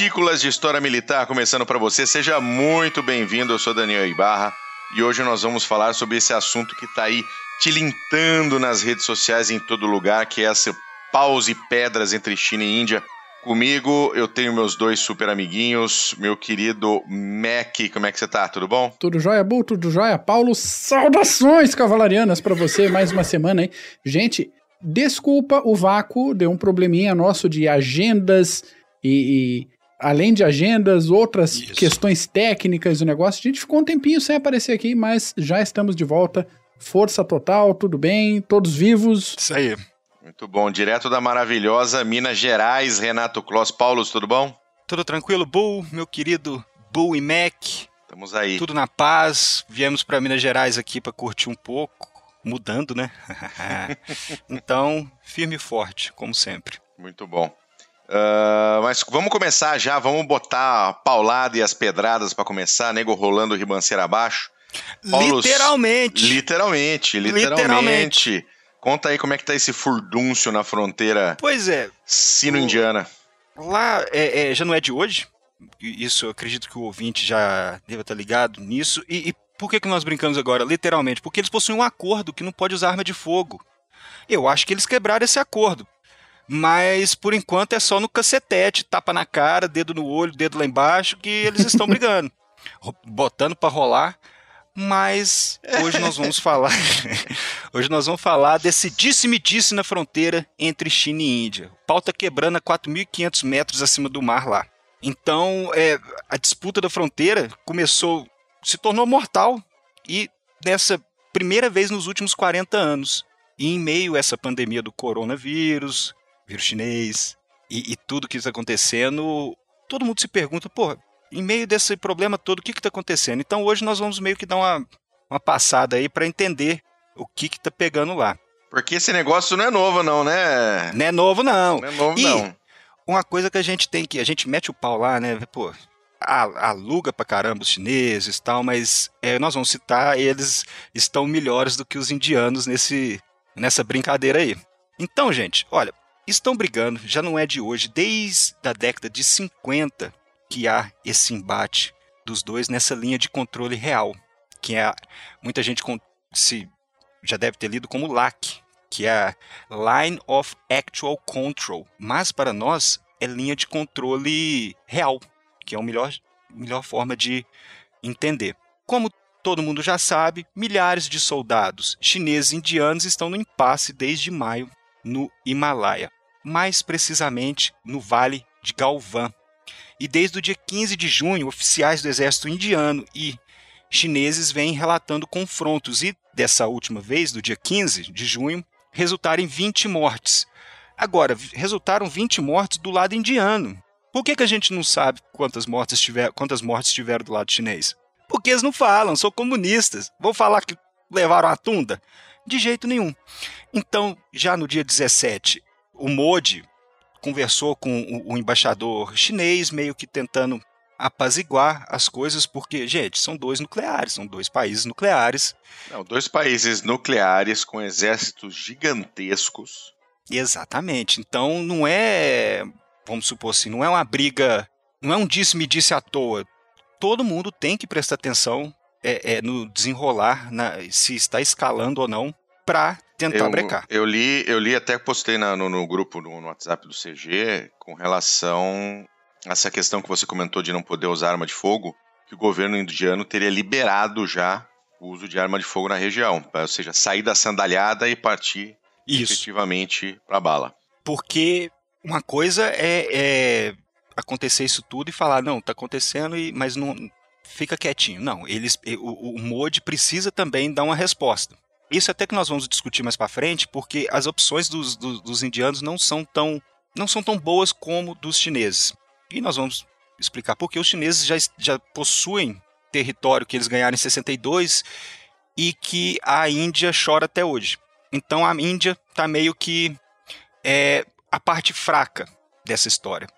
Partículas de História Militar começando para você. Seja muito bem-vindo. Eu sou Daniel Ibarra e hoje nós vamos falar sobre esse assunto que está aí tilintando nas redes sociais em todo lugar, que é essa paus e pedras entre China e Índia. Comigo eu tenho meus dois super amiguinhos, meu querido Mac, como é que você tá? Tudo bom? Tudo jóia, Bu, tudo jóia. Paulo, saudações cavalarianas para você, mais uma semana aí. Gente, desculpa o vácuo, deu um probleminha nosso de agendas e, e além de agendas, outras Isso. questões técnicas do negócio. A gente ficou um tempinho sem aparecer aqui, mas já estamos de volta. Força total, tudo bem, todos vivos. Isso aí. Muito bom. Direto da maravilhosa Minas Gerais, Renato Kloss. Paulo, tudo bom? Tudo tranquilo, Bull, meu querido Bull e Mac. Estamos aí. Tudo na paz. Viemos para Minas Gerais aqui para curtir um pouco, mudando, né? então, firme e forte, como sempre. Muito bom. Uh, mas vamos começar já, vamos botar a paulada e as pedradas para começar, nego rolando ribanceira abaixo. Paulo, literalmente. Literalmente, literalmente. Literalmente. Conta aí como é que tá esse furdúncio na fronteira. Pois é. Sino-indiana. Lá é, é, já não é de hoje. Isso eu acredito que o ouvinte já deva estar ligado nisso. E, e por que, que nós brincamos agora? Literalmente, porque eles possuem um acordo que não pode usar arma de fogo. Eu acho que eles quebraram esse acordo. Mas por enquanto é só no cacetete, tapa na cara, dedo no olho, dedo lá embaixo, que eles estão brigando. Botando para rolar mas hoje nós vamos falar hoje nós vamos falar desse disse-me-disse na fronteira entre China e Índia. O pau tá quebrando a 4.500 metros acima do mar lá. Então, é, a disputa da fronteira começou, se tornou mortal e nessa primeira vez nos últimos 40 anos. E em meio a essa pandemia do coronavírus, vírus chinês e, e tudo que está acontecendo, todo mundo se pergunta, pô, em meio desse problema todo, o que está acontecendo? Então hoje nós vamos meio que dar uma, uma passada aí para entender o que está pegando lá. Porque esse negócio não é novo, não, né? Não é novo, não. Não é novo, e não. Uma coisa que a gente tem que. A gente mete o pau lá, né? Pô, aluga pra caramba os chineses e tal, mas é, nós vamos citar, eles estão melhores do que os indianos nesse, nessa brincadeira aí. Então, gente, olha, estão brigando, já não é de hoje, desde a década de 50 que há esse embate dos dois nessa linha de controle real, que é muita gente se já deve ter lido como LAC, que é Line of Actual Control, mas para nós é linha de controle real, que é a melhor, melhor forma de entender. Como todo mundo já sabe, milhares de soldados chineses e indianos estão no impasse desde maio no Himalaia, mais precisamente no Vale de Galvan, e desde o dia 15 de junho, oficiais do exército indiano e chineses vêm relatando confrontos e, dessa última vez, do dia 15 de junho, resultaram em 20 mortes. Agora, resultaram 20 mortes do lado indiano. Por que, que a gente não sabe quantas mortes, tiver, quantas mortes tiveram do lado chinês? Porque eles não falam, são comunistas. Vão falar que levaram a tunda? De jeito nenhum. Então, já no dia 17, o Modi, conversou com o, embaixador chinês, meio que tentando apaziguar as coisas, porque, gente, são dois nucleares, são dois países nucleares. Não, dois países nucleares com exércitos gigantescos. Exatamente. Então não é, vamos supor assim, não é uma briga, não é um disse-me-disse à toa. Todo mundo tem que prestar atenção é, é, no desenrolar, na, se está escalando ou não, para tentar eu, brecar. Eu li, eu li até postei na, no, no, grupo no, no, WhatsApp do CG com relação a essa questão que você comentou de não poder usar arma de fogo, que o governo indiano teria liberado já o uso de arma de fogo na região, ou seja, sair da sandalhada e partir Isso. efetivamente para bala. Porque uma coisa é, é, acontecer isso tudo e falar não, está acontecendo, e, mas não fica quietinho. Não, eles, o, o MOD precisa também dar uma resposta. Isso até que nós vamos discutir mais para frente, porque as opções dos, dos, dos, indianos não são tão não são tão boas como dos chineses. E nós vamos explicar porque os chineses já, já possuem território que eles ganharam em 62 e que a Índia chora até hoje. Então a Índia está meio que é, a parte fraca dessa história.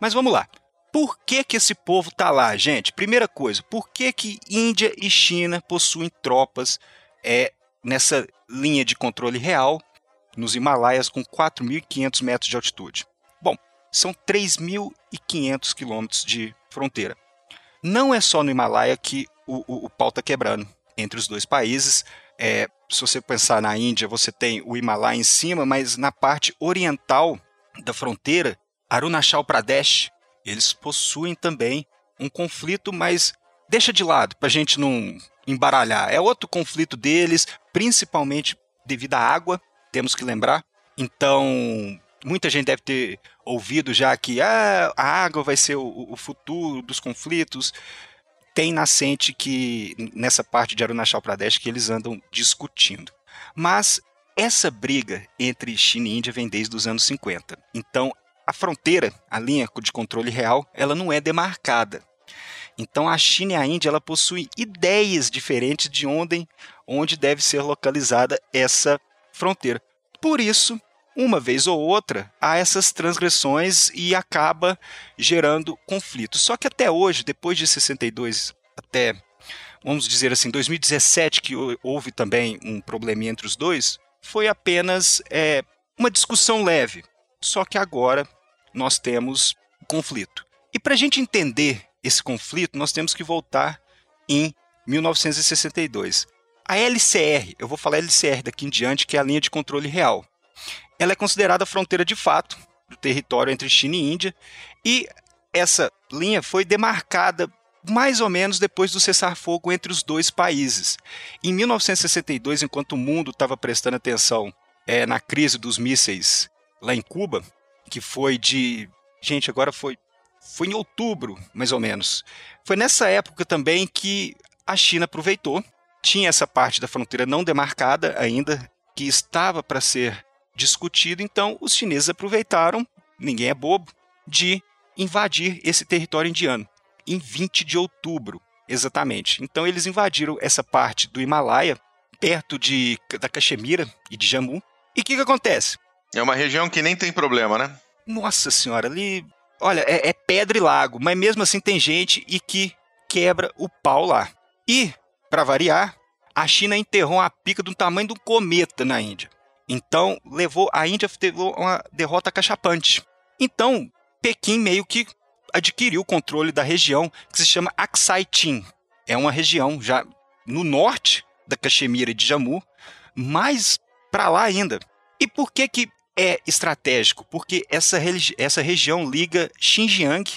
Mas vamos lá. Por que, que esse povo está lá, gente? Primeira coisa, por que, que Índia e China possuem tropas é, nessa linha de controle real nos Himalaias com 4.500 metros de altitude. Bom, são 3.500 quilômetros de fronteira. Não é só no Himalaia que o, o, o pau está quebrando entre os dois países. É, se você pensar na Índia, você tem o Himalaia em cima, mas na parte oriental da fronteira, Arunachal Pradesh, eles possuem também um conflito, mas deixa de lado para a gente não embaralhar. É outro conflito deles, principalmente devido à água, temos que lembrar. Então, muita gente deve ter ouvido já que ah, a água vai ser o, o futuro dos conflitos. Tem nascente que nessa parte de Arunachal Pradesh que eles andam discutindo. Mas essa briga entre China e Índia vem desde os anos 50. Então, a fronteira, a linha de controle real, ela não é demarcada. Então a China e a Índia ela possuem ideias diferentes de onde, onde deve ser localizada essa fronteira. Por isso, uma vez ou outra, há essas transgressões e acaba gerando conflitos. Só que até hoje, depois de 62 até, vamos dizer assim, 2017, que houve também um problema entre os dois, foi apenas é, uma discussão leve. Só que agora nós temos conflito. E para a gente entender esse conflito, nós temos que voltar em 1962. A LCR, eu vou falar LCR daqui em diante, que é a linha de controle real. Ela é considerada a fronteira de fato do território entre China e Índia, e essa linha foi demarcada mais ou menos depois do cessar-fogo entre os dois países. Em 1962, enquanto o mundo estava prestando atenção é, na crise dos mísseis lá em Cuba, que foi de. Gente, agora foi. Foi em outubro, mais ou menos. Foi nessa época também que a China aproveitou. Tinha essa parte da fronteira não demarcada ainda, que estava para ser discutido, então os chineses aproveitaram, ninguém é bobo, de invadir esse território indiano em 20 de outubro, exatamente. Então eles invadiram essa parte do Himalaia, perto de, da Caxemira e de Jammu. E o que, que acontece? É uma região que nem tem problema, né? Nossa senhora, ali. Olha, é, é pedra e lago, mas mesmo assim tem gente e que quebra o pau lá. E, para variar, a China enterrou uma pica do tamanho de um cometa na Índia. Então, levou a Índia levou uma derrota cachapante. Então, Pequim meio que adquiriu o controle da região que se chama Aksai Chin. É uma região já no norte da Caxemira e de Jammu, mais para lá ainda. E por que que é estratégico? Porque essa, essa região liga Xinjiang,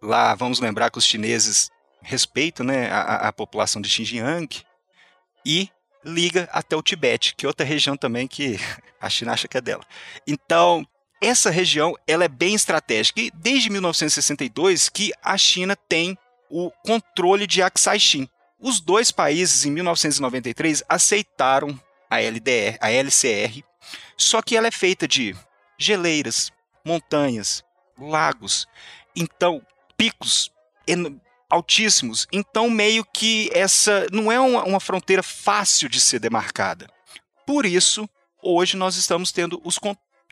lá vamos lembrar que os chineses respeitam né, a, a população de Xinjiang, e liga até o Tibete, que é outra região também que a China acha que é dela. Então, essa região ela é bem estratégica e desde 1962 que a China tem o controle de Aksai Chin. Os dois países em 1993 aceitaram a LDR, a LCR, só que ela é feita de geleiras, montanhas, lagos, então picos altíssimos. Então meio que essa não é uma, uma fronteira fácil de ser demarcada. Por isso, hoje nós estamos tendo os,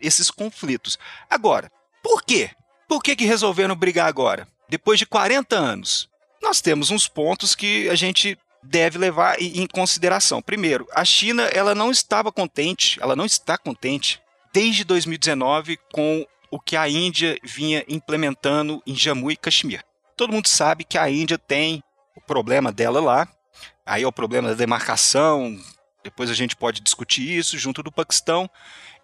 esses conflitos. Agora, por quê? Por que, que resolveram brigar agora? Depois de 40 anos. Nós temos uns pontos que a gente deve levar em consideração. Primeiro, a China ela não estava contente, ela não está contente desde 2019 com o que a Índia vinha implementando em Jammu e Caxemir. Todo mundo sabe que a Índia tem o problema dela lá, aí é o problema da demarcação, depois a gente pode discutir isso junto do Paquistão,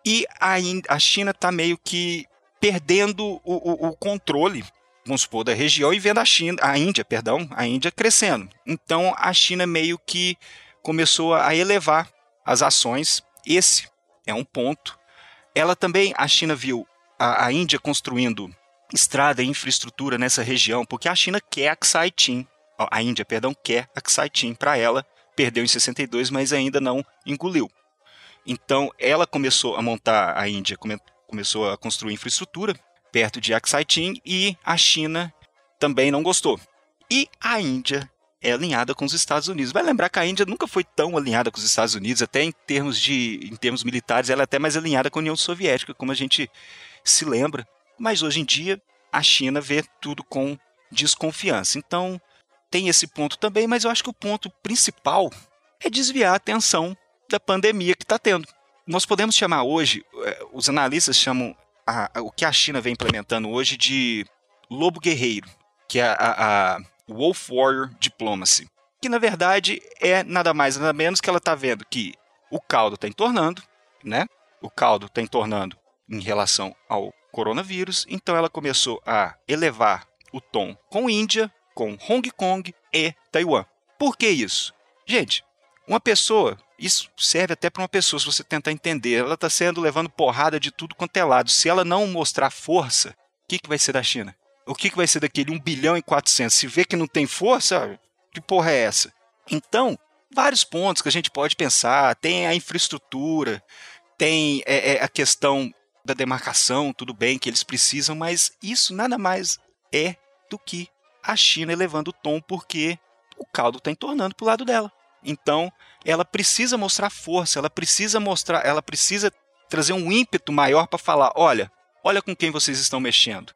e a, a China está meio que perdendo o, o, o, controle, vamos supor, da região e vendo a China, a Índia, perdão, a Índia crescendo. Então a China meio que começou a elevar as ações. Esse é um ponto. Ela também, a China viu a, a Índia construindo estrada e infraestrutura nessa região, porque a China quer Aksai Chin, a Índia, perdão, quer Aksai Chin para ela. Perdeu em 62, mas ainda não engoliu. Então, ela começou a montar, a Índia come, começou a construir infraestrutura perto de Aksai Chin e a China também não gostou. E a Índia é alinhada com os Estados Unidos. Vai lembrar que a Índia nunca foi tão alinhada com os Estados Unidos, até em termos de em termos militares, ela é até mais alinhada com a União Soviética, como a gente se lembra. Mas hoje em dia a China vê tudo com desconfiança. Então tem esse ponto também, mas eu acho que o ponto principal é desviar a atenção da pandemia que está tendo. Nós podemos chamar hoje, eh, os analistas chamam a, o que a China vem implementando hoje de lobo guerreiro, que é a, a Wolf Warrior Diplomacy, que na verdade é nada mais nada menos que ela está vendo que o caldo está entornando, né? O caldo está entornando em relação ao coronavírus, então ela começou a elevar o tom com Índia, com Hong Kong e Taiwan. Por que isso? Gente, uma pessoa, isso serve até para uma pessoa, se você tentar entender, ela está sendo levando porrada de tudo quanto é lado. Se ela não mostrar força, o que, que vai ser da China? O que, que vai ser daquele 1 bilhão e 400? Se vê que não tem força, que porra é essa? Então, vários pontos que a gente pode pensar. Tem a infraestrutura, tem é, é, a questão da demarcação, tudo bem que eles precisam, mas isso nada mais é do que a China elevando o tom porque o caldo está entornando para o lado dela. Então, ela precisa mostrar força, ela precisa mostrar, ela precisa trazer um ímpeto maior para falar, olha, olha com quem vocês estão mexendo.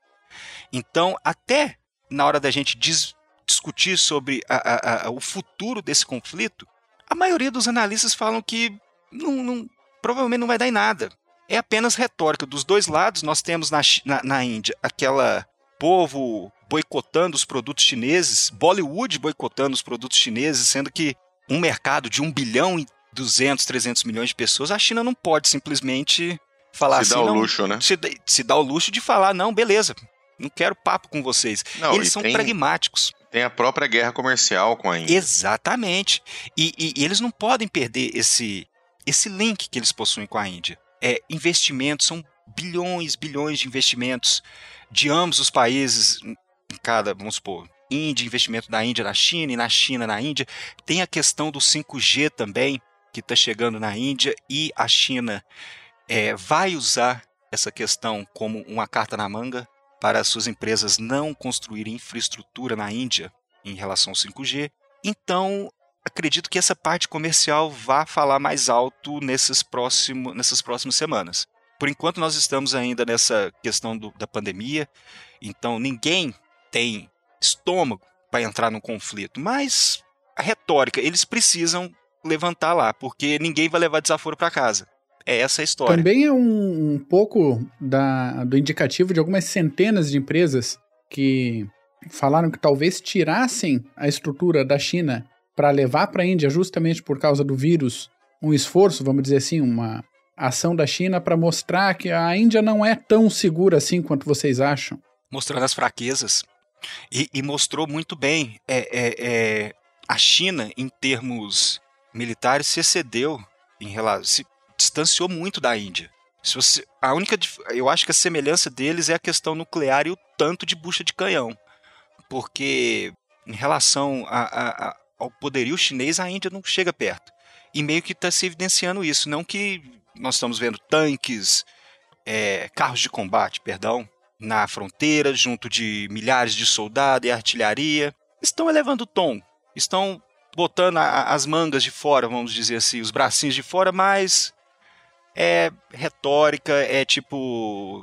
Então, até na hora da gente dis discutir sobre a, a, a, o futuro desse conflito, a maioria dos analistas falam que não, não, provavelmente não vai dar em nada. É apenas retórica. Dos dois lados, nós temos na, na, na Índia aquela povo boicotando os produtos chineses, Bollywood boicotando os produtos chineses, sendo que um mercado de 1 bilhão e 200, 300 milhões de pessoas, a China não pode simplesmente falar se assim. Dá o não, luxo, né? Se, se dá o luxo de falar, não, beleza, não quero papo com vocês. Não, eles são tem, pragmáticos. Tem a própria guerra comercial com a Índia. Exatamente. E, e, e, eles não podem perder esse, esse link que eles possuem com a Índia. É, investimentos, são bilhões, bilhões de investimentos de ambos os países, em cada, vamos supor, Índia, investimento da Índia na China e na China na Índia. Tem a questão do 5G também, que está chegando na Índia, e a China é, vai usar essa questão como uma carta na manga para as suas empresas não construírem infraestrutura na Índia em relação ao 5G. Então, acredito que essa parte comercial vá falar mais alto nesses próximo, nessas próximas semanas. Por enquanto, nós estamos ainda nessa questão do, da pandemia, então ninguém tem estômago para entrar no conflito, mas a retórica, eles precisam levantar lá, porque ninguém vai levar desaforo para casa. É essa a história. Também é um, um pouco da, do indicativo de algumas centenas de empresas que falaram que talvez tirassem a estrutura da China para levar para a Índia justamente por causa do vírus, um esforço, vamos dizer assim, uma ação da China para mostrar que a Índia não é tão segura assim quanto vocês acham. Mostrando as fraquezas. E, e mostrou muito bem. É, é, é, a China, em termos militares, se excedeu em relação. se distanciou muito da Índia. Se você, a única, eu acho que a semelhança deles é a questão nuclear e o tanto de bucha de canhão. Porque em relação a, a, ao poderio chinês, a Índia não chega perto. E meio que está se evidenciando isso. Não que nós estamos vendo tanques, é, carros de combate, perdão, na fronteira, junto de milhares de soldados e artilharia. Estão elevando o tom, estão botando a, as mangas de fora, vamos dizer assim, os bracinhos de fora, mas é retórica, é tipo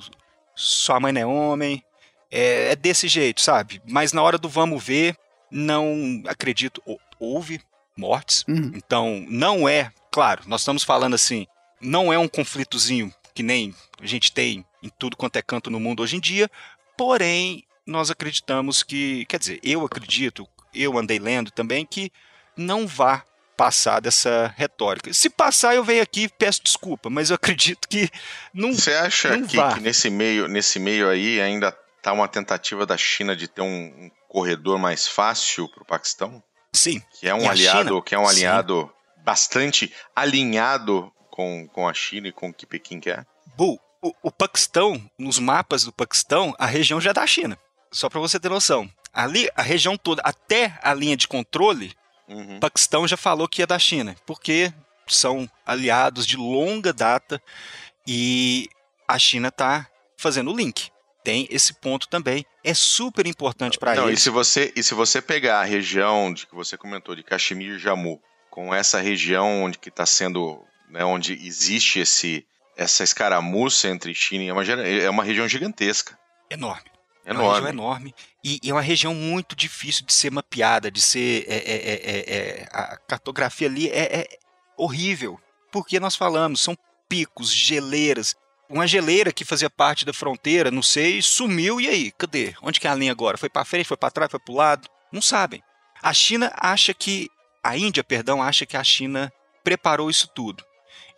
sua mãe não é homem, é, é desse jeito, sabe? Mas na hora do vamos ver, não acredito, houve mortes, Uhum. então não é, claro, nós estamos falando assim, não é um conflitozinho que nem a gente tem em tudo quanto é canto no mundo hoje em dia, porém nós acreditamos que, quer dizer, eu acredito, eu andei lendo também que não vá passar dessa retórica. Se passar, eu venho aqui e peço desculpa, mas eu acredito que não. Você acha não que, que nesse meio, nesse meio aí ainda tá uma tentativa da China de ter um, um corredor mais fácil para o Paquistão? Sim. Que é um aliado, China? que é um Sim. aliado bastante alinhado com, com a China e com o que Pequim quer. Bu, o, o Paquistão, nos mapas do Paquistão, a região já é da China. Só para você ter noção. Ali, a região toda, até a linha de controle, Uhum. o Paquistão já falou que é da China, porque são aliados de longa data e a China está fazendo o link. Tem esse ponto também. É super importante para Não, e eles. se você e se você pegar a região de que você comentou de Kashmir e Jammu, com essa região onde que está sendo, né, onde existe esse essa escaramuça entre China e é uma, é uma região gigantesca, Enorme. É uma região enorme. enorme e, e é uma região muito difícil de ser mapeada, de ser. é, é, é, é, é, a cartografia ali é, é horrível. Porque nós falamos, são picos, geleiras. uma geleira que fazia parte da fronteira, não sei, sumiu e aí? Cadê? Onde que é a linha agora? Foi para frente, foi para trás, foi para o lado? Não sabem. A China acha que a Índia, perdão, acha que a China preparou isso tudo,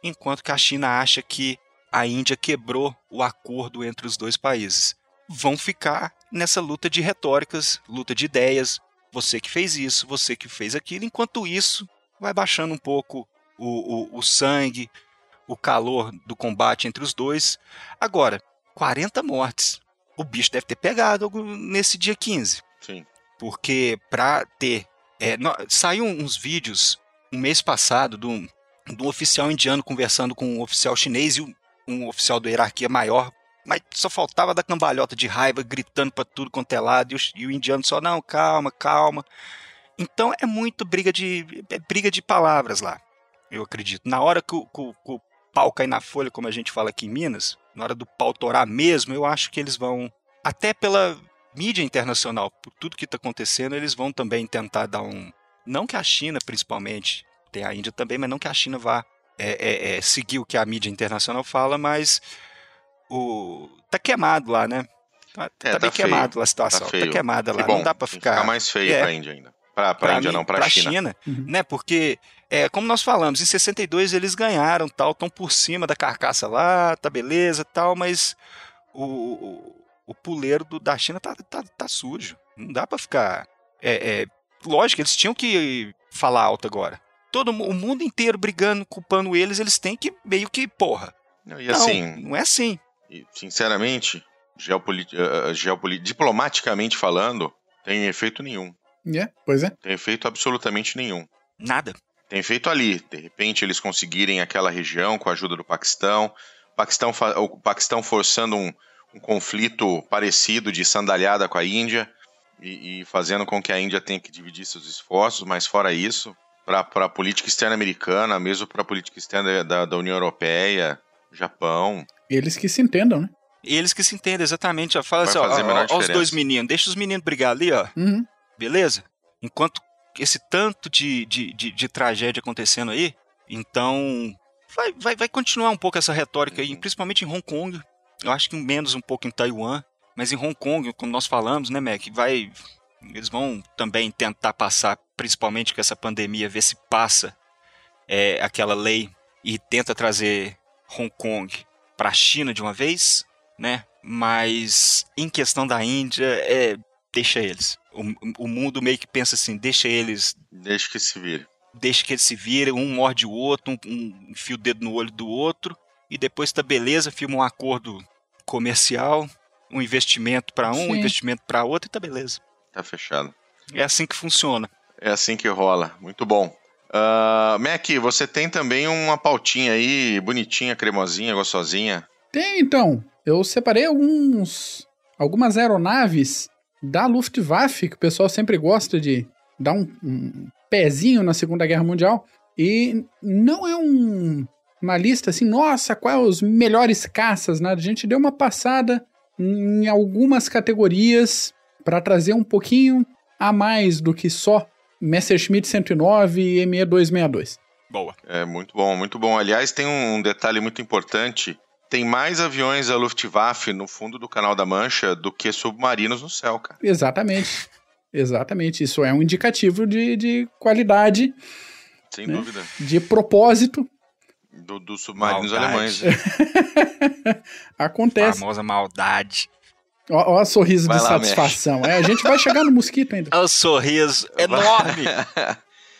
enquanto que a China acha que a Índia quebrou o acordo entre os dois países. Vão ficar nessa luta de retóricas, luta de ideias. Você que fez isso, você que fez aquilo. Enquanto isso, vai baixando um pouco o, o, o sangue, o calor do combate entre os dois. Agora, 40 mortes. O bicho deve ter pegado nesse dia 15. Sim. Porque para ter. É, no, saiu uns vídeos um mês passado de um, de um oficial indiano conversando com um oficial chinês e um, oficial da hierarquia maior mas só faltava da cambalhota de raiva, gritando para tudo quanto é lado, e o, e o, indiano só, não, calma, calma. Então é muito briga de, é briga de palavras lá, eu acredito. Na hora que o, que, que o pau cai na folha, como a gente fala aqui em Minas, na hora do pau torar mesmo, eu acho que eles vão, até pela mídia internacional, por tudo que está acontecendo, eles vão também tentar dar um. Não que a China, principalmente, tem a Índia também, mas não que a China vá é, é, é, seguir o que a mídia internacional fala, mas o tá queimado lá, né? Tá, é, tá bem feio. queimado lá a situação. Tá, tá queimada lá. Bom, não dá para ficar. Ficar mais feio é. pra Índia ainda. Pra, pra, pra Índia, mim, não, pra, pra China. China uhum. né? Porque, é, como nós falamos, em 62 eles ganharam, tal, estão por cima da carcaça lá, tá beleza, tal, mas o, o, o puleiro do, da China tá, tá, tá sujo. Não dá para ficar. É, é, lógico, eles tinham que falar alto agora. Todo o mundo inteiro brigando, culpando eles, eles têm que meio que, porra. Não, e assim, não, não é assim. E, sinceramente, geopolit... Uh, geopolit... diplomaticamente falando, tem efeito nenhum. É, yeah, pois é. Tem efeito absolutamente nenhum. Nada. Tem efeito ali. De repente eles conseguirem aquela região com a ajuda do Paquistão. O Paquistão, fa... o Paquistão forçando um, um conflito parecido de sandalhada com a Índia e, e, fazendo com que a Índia tenha que dividir seus esforços, mas fora isso, para a política externa americana, mesmo para a política externa da, da União Europeia, Japão, eles que se entendam, né? Eles que se entendem, exatamente. Ó, fala Vai assim, ó, ó, ó os dois meninos, deixa os meninos brigar ali, ó. Uhum. Beleza? Enquanto esse tanto de, de, de, de, tragédia acontecendo aí, então vai, vai, vai continuar um pouco essa retórica aí, principalmente em Hong Kong. Eu acho que menos um pouco em Taiwan, mas em Hong Kong, como nós falamos, né, Mac, vai eles vão também tentar passar, principalmente com essa pandemia, ver se passa é, aquela lei e tenta trazer Hong Kong para a China de uma vez, né? Mas em questão da Índia, é deixa eles. O, o mundo meio que pensa assim, deixa eles. Deixa que se vire. Deixa que eles se virem, um morde o outro, um, um enfia o dedo no olho do outro, e depois tá beleza, firma um acordo comercial, um investimento para um, Sim. um investimento para outro, e tá beleza. Tá fechado. É assim que funciona. É assim que rola. Muito bom. Uh, Mac, você tem também uma pautinha aí, bonitinha, cremosinha, gostosinha? Tem, então. Eu separei alguns, algumas aeronaves da Luftwaffe, que o pessoal sempre gosta de dar um, um pezinho na Segunda Guerra Mundial. E não é um, uma lista assim, nossa, quais os melhores caças, né? A gente deu uma passada em algumas categorias para trazer um pouquinho a mais do que só Messerschmitt 109 e ME 262. Boa. É muito bom, muito bom. Aliás, tem um detalhe muito importante. Tem mais aviões da Luftwaffe no fundo do Canal da Mancha do que submarinos no céu, cara. Exatamente. Exatamente. Isso é um indicativo de, de qualidade. Sem né? dúvida. De propósito. Dos do submarinos maldade. alemães. Acontece. A famosa maldade. Olha o sorriso vai de lá, satisfação. É, a gente vai chegar no mosquito ainda. Olha o sorriso enorme.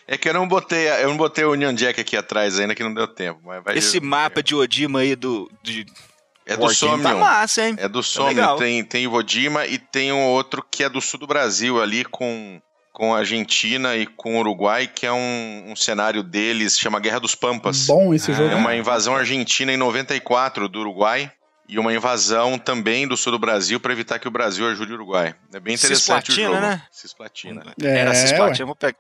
É que eu não botei, eu não botei o Union Jack aqui atrás ainda, que não deu tempo. Esse mapa de Odima aí do. De... É do Somnium. Tá massa, hein? É do tá Somnium. tem, tem Odima e tem um outro que é do sul do Brasil, ali com, com a Argentina e com o Uruguai, que é um, um cenário deles, chama Guerra dos Pampas. Bom esse ah, jogo. É uma invasão argentina em 94 do Uruguai e uma invasão também do sul do Brasil para evitar que o Brasil ajude o Uruguai. É bem interessante Cisplatina, o jogo. né? Cisplatina. É, Era Cisplatina, vou pegar.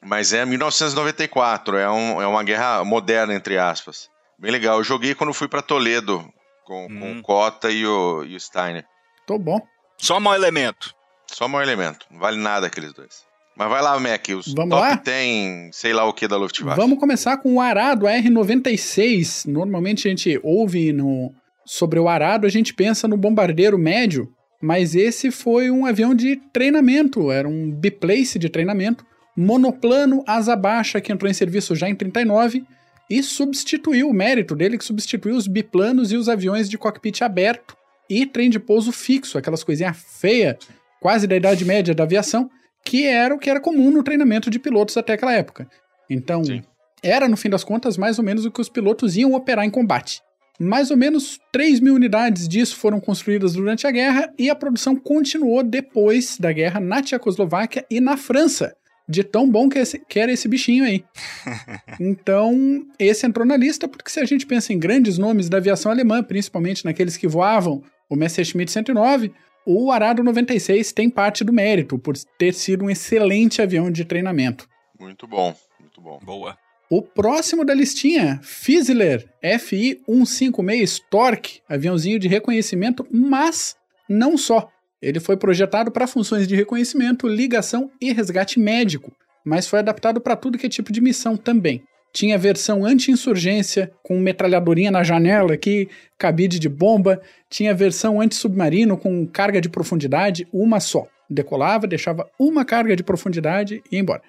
Mas é 1994, é, um, é uma guerra moderna, entre aspas. Bem legal. Eu joguei quando fui para Toledo, com, hum. com o Cota e o, e o Steiner. Tô bom. Só mau elemento. Só mau elemento. Não vale nada aqueles dois. Mas vai lá, Mac, os Vamos top lá? tem sei lá o que da Luftwaffe. Vamos começar com o Arado R96. Normalmente a gente ouve no, sobre o arado, a gente pensa no bombardeiro médio, mas esse foi um avião de treinamento, era um biplace de treinamento, monoplano asa baixa que entrou em serviço já em 39 e substituiu o mérito dele que substituiu os biplanos e os aviões de cockpit aberto e trem de pouso fixo, aquelas coisinhas feias, quase da idade média da aviação, que era o que era comum no treinamento de pilotos até aquela época. Então, Sim. era no fim das contas mais ou menos o que os pilotos iam operar em combate. Mais ou menos 3 mil unidades disso foram construídas durante a guerra e a produção continuou depois da guerra na Tchecoslováquia e na França, de tão bom que, esse, que era esse bichinho aí. então, esse entrou na lista porque se a gente pensa em grandes nomes da aviação alemã, principalmente naqueles que voavam o Messerschmitt 109, o Arado 96 tem parte do mérito por ter sido um excelente avião de treinamento. Muito bom, muito bom. Boa. O próximo da listinha, Fizzler FI-156 Stork, aviãozinho de reconhecimento, mas não só. Ele foi projetado para funções de reconhecimento, ligação e resgate médico, mas foi adaptado para tudo que é tipo de missão também. Tinha versão anti-insurgência, com metralhadorinha na janela aqui, cabide de bomba. Tinha versão anti-submarino, com carga de profundidade, uma só. Decolava, deixava uma carga de profundidade e ia embora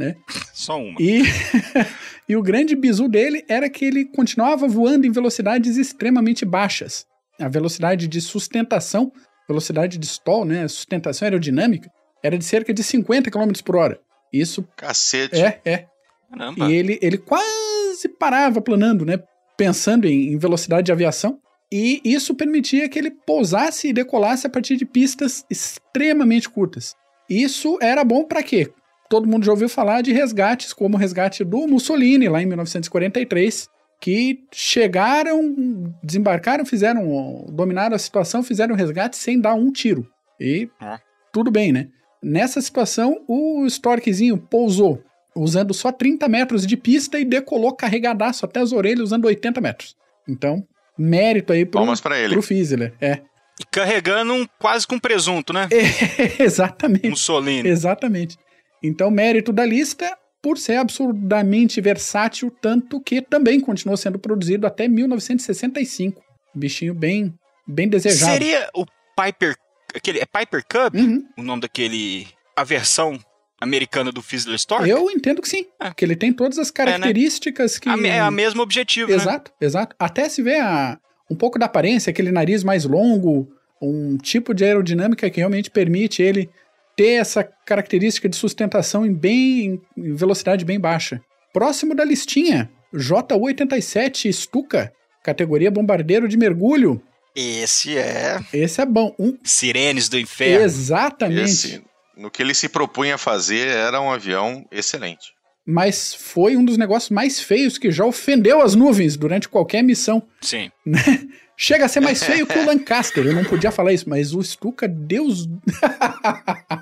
né? Só uma. E, e o grande bizu dele era que ele continuava voando em velocidades extremamente baixas. A velocidade de sustentação, velocidade de stall, né, sustentação aerodinâmica, era de cerca de 50 km por hora. Isso. Cacete. É, é. Caramba. E ele, ele quase parava planando, né? Pensando em, em velocidade de aviação. E isso permitia que ele pousasse e decolasse a partir de pistas extremamente curtas. Isso era bom para quê? Todo mundo já ouviu falar de resgates, como o resgate do Mussolini, lá em 1943, que chegaram, desembarcaram, fizeram, dominaram a situação, fizeram o resgate sem dar um tiro. E ah. tudo bem, né? Nessa situação, o Storkzinho pousou usando só 30 metros de pista e decolou carregadaço até as orelhas usando 80 metros. Então, mérito aí pro, Palmas pra ele. pro Fizzler, é. E carregando um, quase com um presunto, né? É, exatamente. Mussolini. Exatamente. Então, mérito da lista por ser absurdamente versátil, tanto que também continuou sendo produzido até 1965. Bichinho bem, bem desejado. Seria o Piper, aquele é Piper Cub, uhum. o nome daquele a versão americana do Fizzler Stork? Eu entendo que sim, é. porque ele tem todas as características é, né? que é a mesmo objetivo, Exato, né? exato. Até se vê a, um pouco da aparência, aquele nariz mais longo, um tipo de aerodinâmica que realmente permite ele ter essa característica de sustentação em bem em velocidade bem baixa. Próximo da listinha, J87 Stuka, categoria bombardeiro de mergulho. Esse é. Esse é bom. Um... Sirenes do inferno. Exatamente. Esse, no que ele se propunha fazer, era um avião excelente. Mas foi um dos negócios mais feios que já ofendeu as nuvens durante qualquer missão. Sim. Né? Chega a ser mais feio que o Lancaster. Eu não podia falar isso, mas o Stuka, Deus.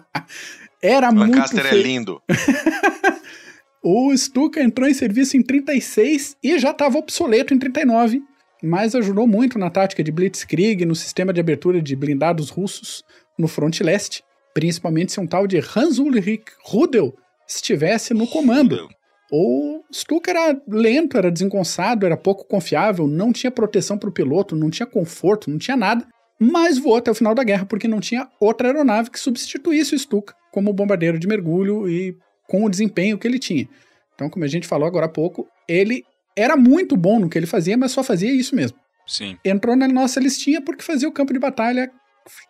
Era muito. Lancaster é lindo. o Stuka entrou em serviço em 36 e já estava obsoleto em 39, mas ajudou muito na tática de Blitzkrieg, no sistema de abertura de blindados russos no fronte leste, principalmente se um tal de Hans Ulrich Rudel estivesse no comando. O Stuka era lento, era desengonçado, era pouco confiável, não tinha proteção para o piloto, não tinha conforto, não tinha nada, mas voou até o final da guerra porque não tinha outra aeronave que substituísse o Stuka como bombardeiro de mergulho e com o desempenho que ele tinha. Então, como a gente falou agora há pouco, ele era muito bom no que ele fazia, mas só fazia isso mesmo. Sim. Entrou na nossa listinha porque fazia o campo de batalha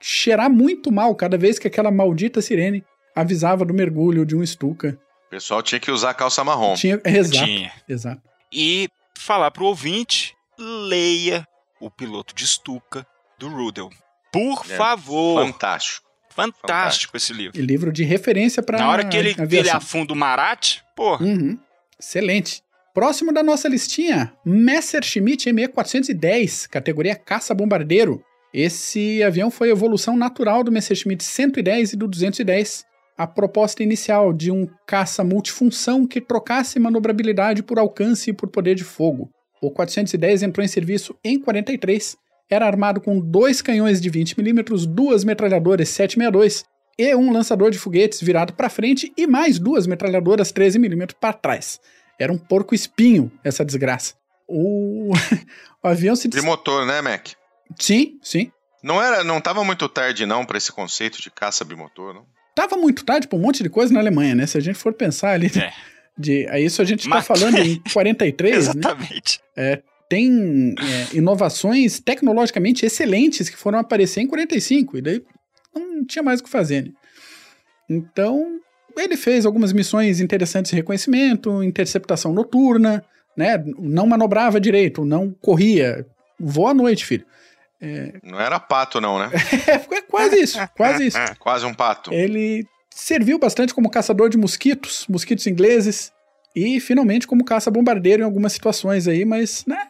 cheirar muito mal cada vez que aquela maldita sirene avisava do mergulho de um Stuka o pessoal tinha que usar calça marrom. Tinha, exato, tinha. exato. E falar pro ouvinte, leia o piloto de Stuka do Rudel. Por é, favor. Fantástico. Fantástico, fantástico esse livro. E livro de referência para Na hora que ele, ele afunda o Marat, pô. Uhum. Excelente. Próximo da nossa listinha, Messerschmitt ME-410, categoria caça-bombardeiro. Esse avião foi a evolução natural do Messerschmitt 110 e do 210, a proposta inicial de um caça multifunção que trocasse manobrabilidade por alcance e por poder de fogo. O 410 entrou em serviço em 43, era armado com dois canhões de 20mm, duas metralhadoras 762 e um lançador de foguetes virado para frente e mais duas metralhadoras 13mm para trás. Era um porco espinho essa desgraça. O, o avião se. De motor, né, Mac? Sim, sim. Não era, não tava muito tarde não para esse conceito de caça bimotor, não? Tava muito tarde pra um monte de coisa na Alemanha, né? Se a gente for pensar ali, É. de, aí isso a gente tá Mas- falando em 43, né? Exatamente. Tem é, inovações tecnologicamente excelentes que foram aparecer em 45, e daí não tinha mais o que fazer, né? Então, ele fez algumas missões interessantes de reconhecimento, interceptação noturna, né? Não manobrava direito, não corria. Voa à noite, filho. Não era pato não, né? É, é quase isso, quase isso. Quase um pato. Ele serviu bastante como caçador de mosquitos, mosquitos ingleses, e finalmente como caça-bombardeiro em algumas situações aí, mas, né.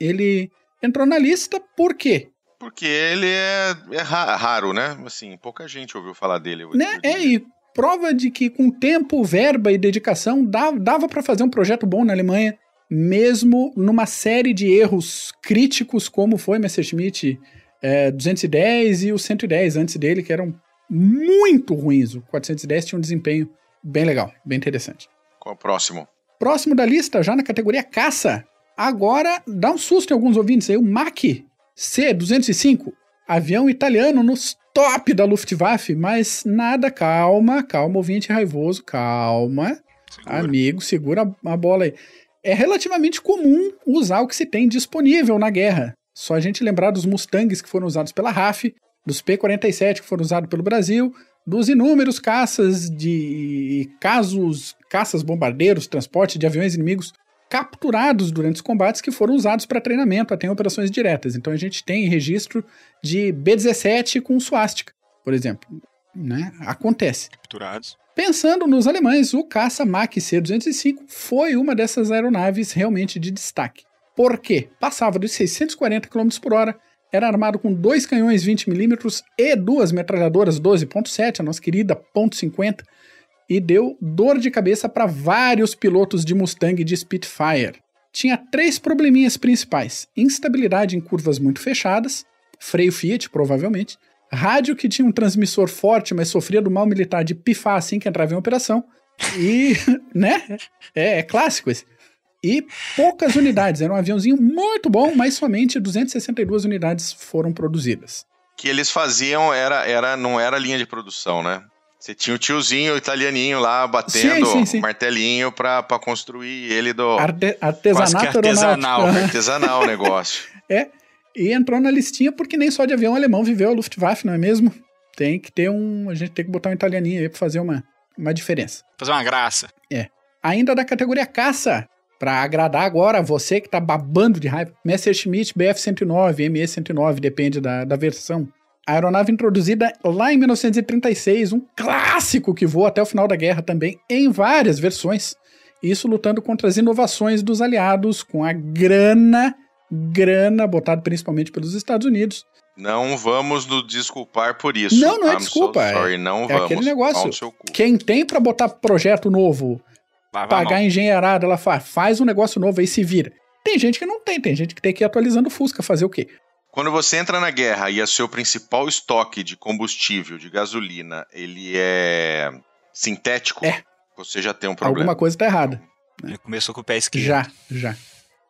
Ele entrou na lista por quê? Porque ele é, é ra- raro, né? Assim, pouca gente ouviu falar dele. Né? É, e prova de que com tempo, verba e dedicação dava, dava para fazer um projeto bom na Alemanha, mesmo numa série de erros críticos, como foi Messerschmitt é, 210 e o 110 antes dele, que eram muito ruins. O 410 tinha um desempenho bem legal, bem interessante. Qual o próximo? Próximo da lista, já na categoria caça. Agora dá um susto em alguns ouvintes aí. O Mach C-205, avião italiano nos top da Luftwaffe, mas nada, calma, calma, ouvinte raivoso, calma. Segura. Amigo, segura a bola aí. É relativamente comum usar o que se tem disponível na guerra. Só a gente lembrar dos Mustangs que foram usados pela RAF, dos P-47 que foram usados pelo Brasil, dos inúmeros caças de casos, caças bombardeiros, transporte de aviões inimigos capturados durante os combates que foram usados para treinamento até em operações diretas. Então a gente tem registro de B-17 com suástica, por exemplo. Né? Acontece. Capturados. Pensando nos alemães, o caça Mach C-205 foi uma dessas aeronaves realmente de destaque. Por quê? Passava dos 640 km por hora, era armado com dois canhões 20mm e duas metralhadoras 12.7, a nossa querida .50, e deu dor de cabeça para vários pilotos de Mustang e de Spitfire. Tinha três probleminhas principais: instabilidade em curvas muito fechadas, freio Fiat, provavelmente, rádio que tinha um transmissor forte, mas sofria do mal militar de pifar assim que entrava em operação. E, né? É, é clássico esse. E poucas unidades. Era um aviãozinho muito bom, mas somente 262 unidades foram produzidas. Que eles faziam era, era não era linha de produção, né? Você tinha o tiozinho o italianinho lá batendo Sim, sim, sim. martelinho pra, pra construir ele do Arte artesanato artesanal. aeronáutico. artesanal o negócio. É. E entrou na listinha porque nem só de avião alemão viveu a Luftwaffe, não é mesmo? Tem que ter um. A gente tem que botar um italianinho aí pra fazer uma, uma diferença. Fazer uma graça. Ainda da categoria caça, para agradar agora você que tá babando de raiva, Messerschmitt Bf-109, ME-109, depende da, da versão. A aeronave introduzida lá em 1936, um clássico que voa até o final da guerra também, em várias versões. Isso lutando contra as inovações dos aliados, com a grana, grana botada principalmente pelos Estados Unidos. Não vamos nos desculpar por isso. Não, não é I'm desculpa, So sorry, não é vamos. aquele negócio. Quem tem para botar projeto novo pagar mão. engenheirada, ela faz, faz um negócio novo aí se vira. Tem gente que não tem, tem gente que tem que ir atualizando o Fusca, fazer o quê? Quando você entra na guerra e o seu principal estoque de combustível, de gasolina, ele é sintético, É. você já tem um problema. Alguma coisa tá errada. Ele começou com o pé esquerdo. Já, já.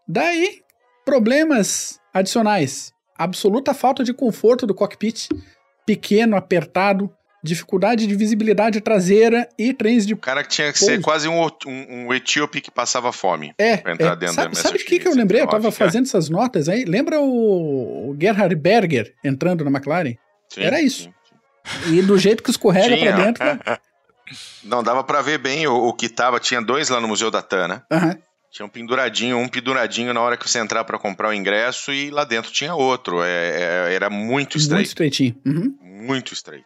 Daí, problemas adicionais. Absoluta falta de conforto do cockpit, pequeno, apertado, dificuldade de visibilidade traseira e trens de O cara que tinha que ser Pouso. quase um, um, um etíope que passava fome. É, Pra entrar é. dentro sabe, da sabe o que, que eu lembrei? Eu tava 109, cara. fazendo essas notas aí. Lembra o, o Gerhard Berger entrando na McLaren? Sim, Era isso. sim. E do jeito que escorrega Tinha. pra dentro. né? Não, dava pra ver bem o, o que tava. Tinha dois lá no Museu da TAN, né? Aham. Tinha um penduradinho, um penduradinho na hora que você entrar pra comprar o ingresso e lá dentro tinha outro. É, é- era muito Muito estreito. estreitinho. Uhum. Muito estreito.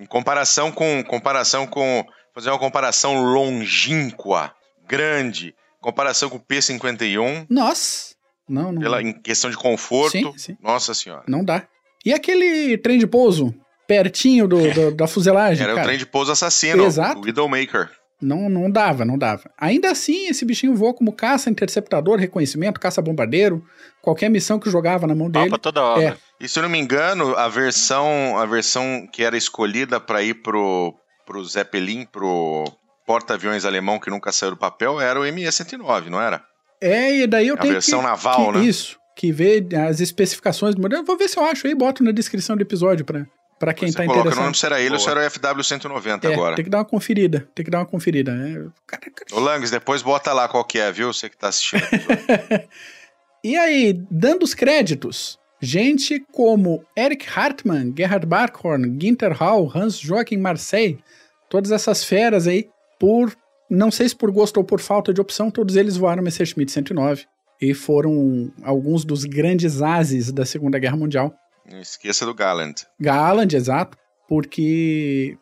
Em comparação com. Comparação com. Fazer uma comparação longínqua, grande. Comparação com o P51, Nossa. Não, não. pela, em questão de conforto. Sim, sim. Nossa senhora. Não dá. E aquele trem de pouso pertinho do, do- da fuselagem, Era cara? o trem de pouso assassino, Exato. o Widowmaker. Não, não dava, não dava. Ainda assim, esse bichinho voa como caça, interceptador, reconhecimento, caça-bombardeiro, qualquer missão que jogava na mão dele. pra toda obra. É. E se eu não me engano, a versão, a versão que era escolhida para ir pro, pro Zeppelin, pro porta-aviões alemão que nunca saiu do papel, era o ME-109, não era? É, e daí eu A tenho versão que, naval, que- né? Isso. que vê as especificações do modelo. Vou ver se eu acho aí, boto na descrição do episódio para para quem está interessado. Eu não se era ele ou se era o FW190 é, agora. Tem que dar uma conferida. Tem que dar uma conferida. Né? Ô Langs, depois bota lá qual que é, viu? Você que tá assistindo. e aí, dando os créditos, gente como Eric Hartmann, Gerhard Barkhorn, Ginter Hall, Hans Joachim Marseille, todas essas feras aí, por não sei se por gosto ou por falta de opção, todos eles voaram Messerschmitt 109 e foram alguns dos grandes ases da Segunda Guerra Mundial. Não esqueça do Galland. Galland, exato, porque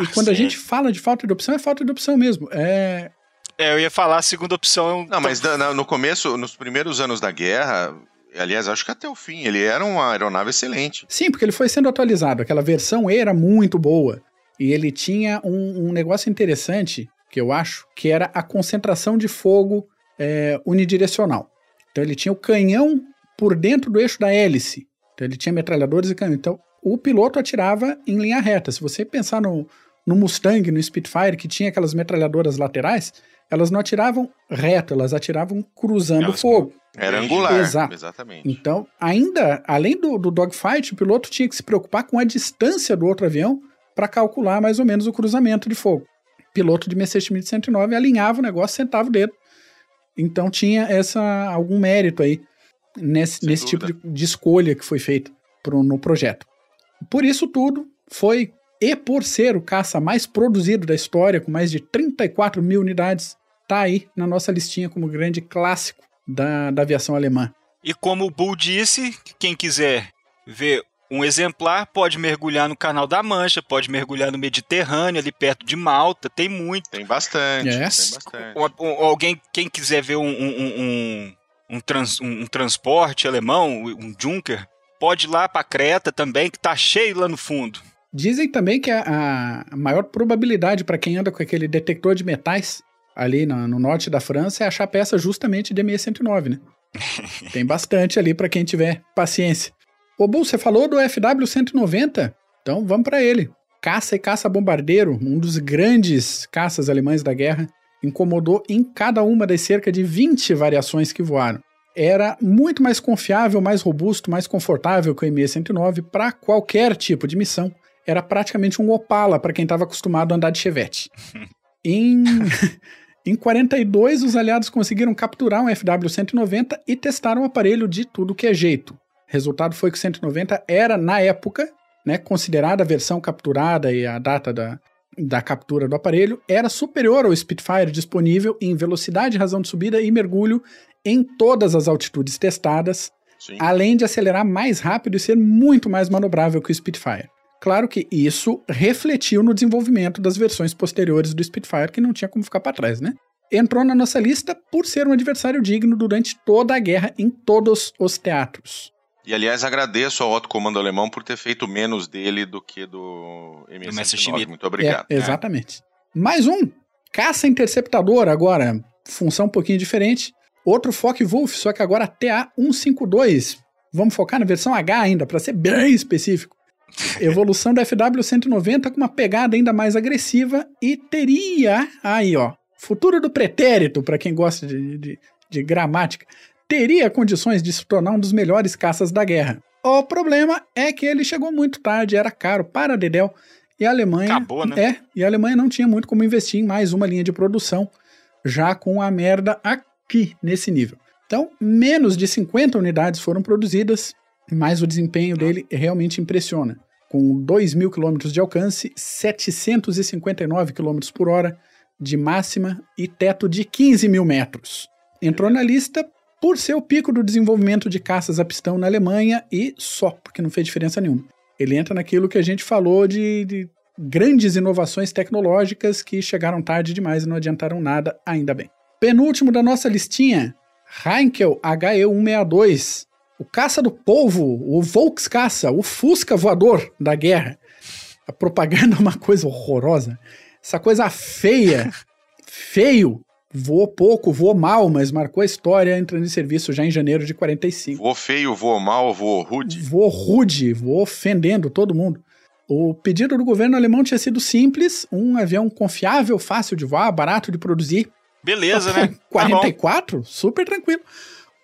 e quando a gente fala de falta de opção, é falta de opção mesmo. É, é eu ia falar a segunda opção. Não, mas no começo, nos primeiros anos da guerra, aliás, acho que até o fim, ele era uma aeronave excelente. Sim, porque ele foi sendo atualizado. Aquela versão E era muito boa. E ele tinha um, um negócio interessante que eu acho, que era a concentração de fogo é, unidirecional. Então ele tinha o canhão por dentro do eixo da hélice. Então ele tinha metralhadores e canhão. Então o piloto atirava em linha reta. Se você pensar no, no Mustang, no Spitfire, que tinha aquelas metralhadoras laterais, elas não atiravam reto, elas atiravam cruzando o fogo. Era angular, Exato. exatamente. Então, ainda, além do, do dogfight, o piloto tinha que se preocupar com a distância do outro avião para calcular mais ou menos o cruzamento de fogo piloto de Messerschmitt 109 alinhava o negócio, sentava o dedo. Então tinha essa algum mérito aí nesse, nesse tipo de, de, escolha que foi feita pro, no projeto. Por isso tudo foi, e por ser o caça mais produzido da história, com mais de 34 mil unidades, tá aí na nossa listinha como grande clássico da, da aviação alemã. E como o Bull disse, quem quiser ver um exemplar pode mergulhar no Canal da Mancha, pode mergulhar no Mediterrâneo, ali perto de Malta, tem muito. Tem bastante, yes. tem bastante. alguém, quem quiser ver um, um, um, um, trans, um transporte alemão, um Junker, pode ir lá para Creta também, que tá cheio lá no fundo. Dizem também que a, a maior probabilidade para quem anda com aquele detector de metais ali no, no norte da França é achar peça justamente de ME-109, né? Tem bastante ali para quem tiver paciência. Ô, Bu, você falou do FW-190? Então vamos para ele. Caça e caça bombardeiro, um dos grandes caças alemães da guerra, incomodou em cada uma das cerca de 20 variações que voaram. Era muito mais confiável, mais robusto, mais confortável que o ME-109 para qualquer tipo de missão. Era praticamente um Opala para quem estava acostumado a andar de Chevette. em, em 42, os aliados conseguiram capturar um FW-190 e testaram o aparelho de tudo que é jeito. Resultado foi que o 190 era, na época, né, considerada a versão capturada e a data da, da captura do aparelho, era superior ao Spitfire disponível em velocidade, razão de subida e mergulho em todas as altitudes testadas, Sim. além de acelerar mais rápido e ser muito mais manobrável que o Spitfire. Claro que isso refletiu no desenvolvimento das versões posteriores do Spitfire, que não tinha como ficar para trás, né? Entrou na nossa lista por ser um adversário digno durante toda a guerra em todos os teatros. E aliás, agradeço ao Otto Comando Alemão por ter feito menos dele do que do MS-109. Muito obrigado. É, exatamente. É. Mais um. Caça interceptador agora, função um pouquinho diferente. Outro Focke-Wulf, só que agora TA-152. Vamos focar na versão H ainda, para ser bem específico. Evolução da FW-190 com uma pegada ainda mais agressiva e teria, aí ó, futuro do pretérito, para quem gosta de, de, de gramática, teria condições de se tornar um dos melhores caças da guerra. O problema é que ele chegou muito tarde, era caro para Dedel, e a Alemanha. Acabou, né? É, e a Alemanha não tinha muito como investir em mais uma linha de produção, já com a merda aqui nesse nível. Então, menos de 50 unidades foram produzidas, mas o desempenho dele realmente impressiona. Com 2 mil quilômetros de alcance, 759 quilômetros por hora de máxima e teto de 15 mil metros. Entrou na lista por ser o pico do desenvolvimento de caças a pistão na Alemanha e só, porque não fez diferença nenhuma. Ele entra naquilo que a gente falou de, de grandes inovações tecnológicas que chegaram tarde demais e não adiantaram nada, ainda bem. Penúltimo da nossa listinha, Heinkel HE-162, o caça do povo, o Volkscaça, o Fusca voador da guerra. A propaganda é uma coisa horrorosa. Essa coisa feia, feio, Voou pouco, voou mal, mas marcou a história entrando em serviço já em janeiro de 45. Voou feio, voou mal, voou rude? Voou rude, voou ofendendo todo mundo. O pedido do governo alemão tinha sido simples: um avião confiável, fácil de voar, barato de produzir. Beleza, né? 44? Tá super tranquilo.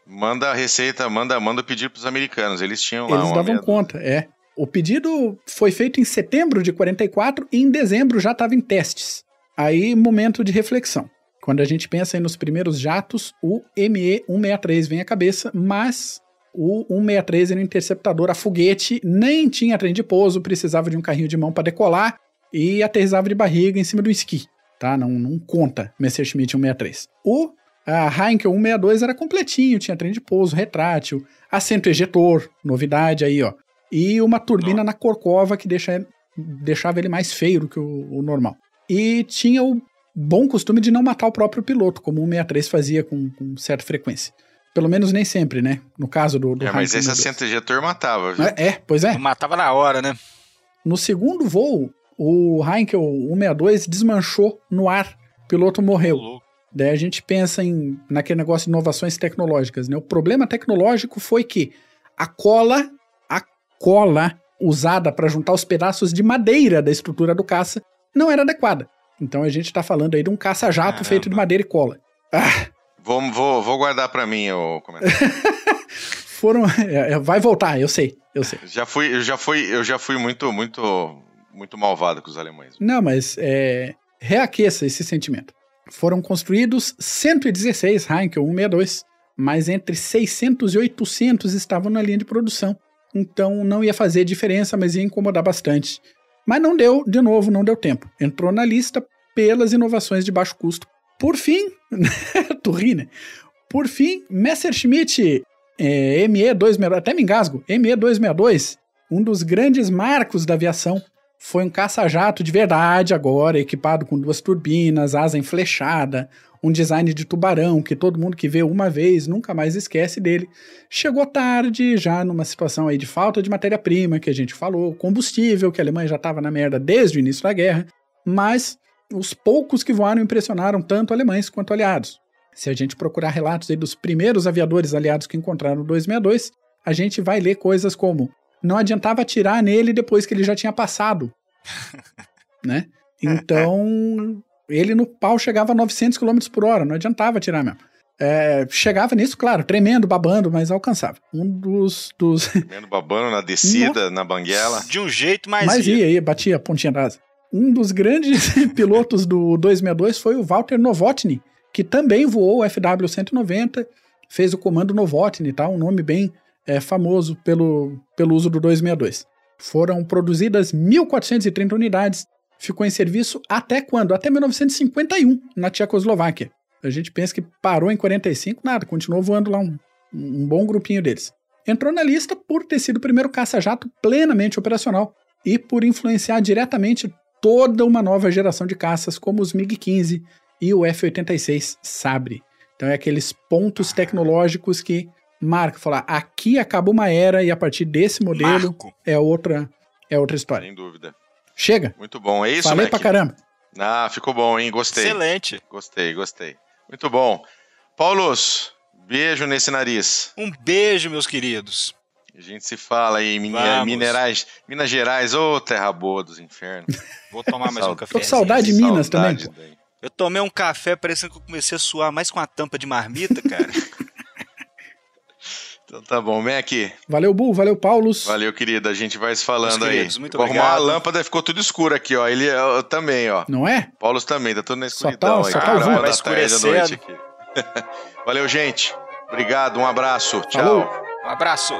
Manda a receita, manda, manda o pedido pros americanos. Eles tinham lá Eles davam conta, é. O pedido foi feito em setembro de 44 e em dezembro já estava em testes. Aí, momento de reflexão. Quando a gente pensa nos primeiros jatos, o ME-163 vem à cabeça, mas o 163 era um interceptador a foguete, nem tinha trem de pouso, precisava de um carrinho de mão para decolar e aterrissava de barriga em cima do esqui, tá? Não, não conta Messerschmitt 163. O a Heinkel 162 era completinho, tinha trem de pouso, retrátil, assento ejetor, novidade aí, ó. E uma turbina na corcova que deixa, deixava ele mais feio do que o, o normal. E tinha o bom costume de não matar o próprio piloto, como o 163 fazia com, com certa frequência. Pelo menos nem sempre, né? No caso do, do É, mas esse 162. assento ejetor matava, viu? É, é, pois é. Matava na hora, né? No segundo voo, o Heinkel 162 desmanchou no ar. O piloto morreu. Louco. Daí a gente pensa em naquele negócio de inovações tecnológicas, né? O problema tecnológico foi que a cola, a cola usada para juntar os pedaços de madeira da estrutura do caça não era adequada. Então a gente está falando aí de um caça-jato feito de madeira e cola. Ah, Vou, vou, vou guardar pra mim o comentário. foram. é, é, vai voltar, eu sei, eu sei. já fui, eu já fui, eu já fui muito, muito, muito malvado com os alemães. Não, mas é, reaqueça esse sentimento. Foram construídos 116 Heinkel 162, mas entre 600 e 800 estavam na linha de produção. Então não ia fazer diferença, mas ia incomodar bastante. Mas não deu, de novo, não deu tempo. Entrou na lista pelas inovações de baixo custo. Por fim, tu né? Por fim, Messerschmitt é, ME-262, até me engasgo, ME-262, um dos grandes marcos da aviação, foi um caça-jato de verdade agora, equipado com duas turbinas, asa enflechada, um design de tubarão que todo mundo que vê uma vez nunca mais esquece dele. Chegou tarde, já numa situação aí de falta de matéria-prima, que a gente falou, combustível, que a Alemanha já estava na merda desde o início da guerra, mas os poucos que voaram impressionaram tanto alemães quanto aliados. Se a gente procurar relatos dos primeiros aviadores aliados que encontraram o 262, a gente vai ler coisas como não adiantava atirar nele depois que ele já tinha passado, né? Então, ele no pau chegava a 900 km por hora, não adiantava atirar mesmo. É, chegava nisso, claro, tremendo, babando, mas alcançava. Um dos... dos... Comendo babando na descida, na banguela. De um jeito mais mas ia, ia, batia a pontinha da asa. Um dos grandes pilotos do 262 foi o Walter Novotny, que também voou o FW-190, fez o comando Novotny, tá? um nome bem é, famoso pelo, pelo uso do 262. Foram produzidas 1.430 unidades, ficou em serviço até quando? Até 1951, na Tchecoslováquia. A gente pensa que parou em 45, nada, continuou voando lá um, um bom grupinho deles. Entrou na lista por ter sido o primeiro caça-jato plenamente operacional e por influenciar diretamente toda uma nova geração de caças, como os MiG-15 e o F-86 Sabre. Então é aqueles pontos tecnológicos que marca, falar, aqui acabou uma era e a partir desse modelo Marco. é outra é outra história. Sem dúvida. Chega. Muito bom. É isso, Falei Mac? pra caramba. Ah, ficou bom, hein? Gostei. Excelente. Gostei, gostei. Muito bom. Paulos, beijo nesse nariz. Um beijo, meus queridos. A gente se fala aí. Minerais, Minas Gerais, ô terra boa dos infernos. Vou tomar mais um café. Tô com saudade de Minas Saudade também. daí. Eu tomei um café parecendo que eu comecei a suar mais com a tampa de marmita, cara. Então tá bom, Mac. Valeu, Bu, valeu, Paulos. Valeu, querido. A gente vai se falando Meus aí. queridos, muito Vou arrumar a obrigado. lâmpada, ficou tudo escuro aqui, ó. Ele eu, também, ó. Não é? Paulo também, tá tudo na Só escuridão tá- aí. só tá cara, hora Vai escurecendo. noite aqui. Valeu, gente. Obrigado, um abraço. Tchau. Falou. Um abraço.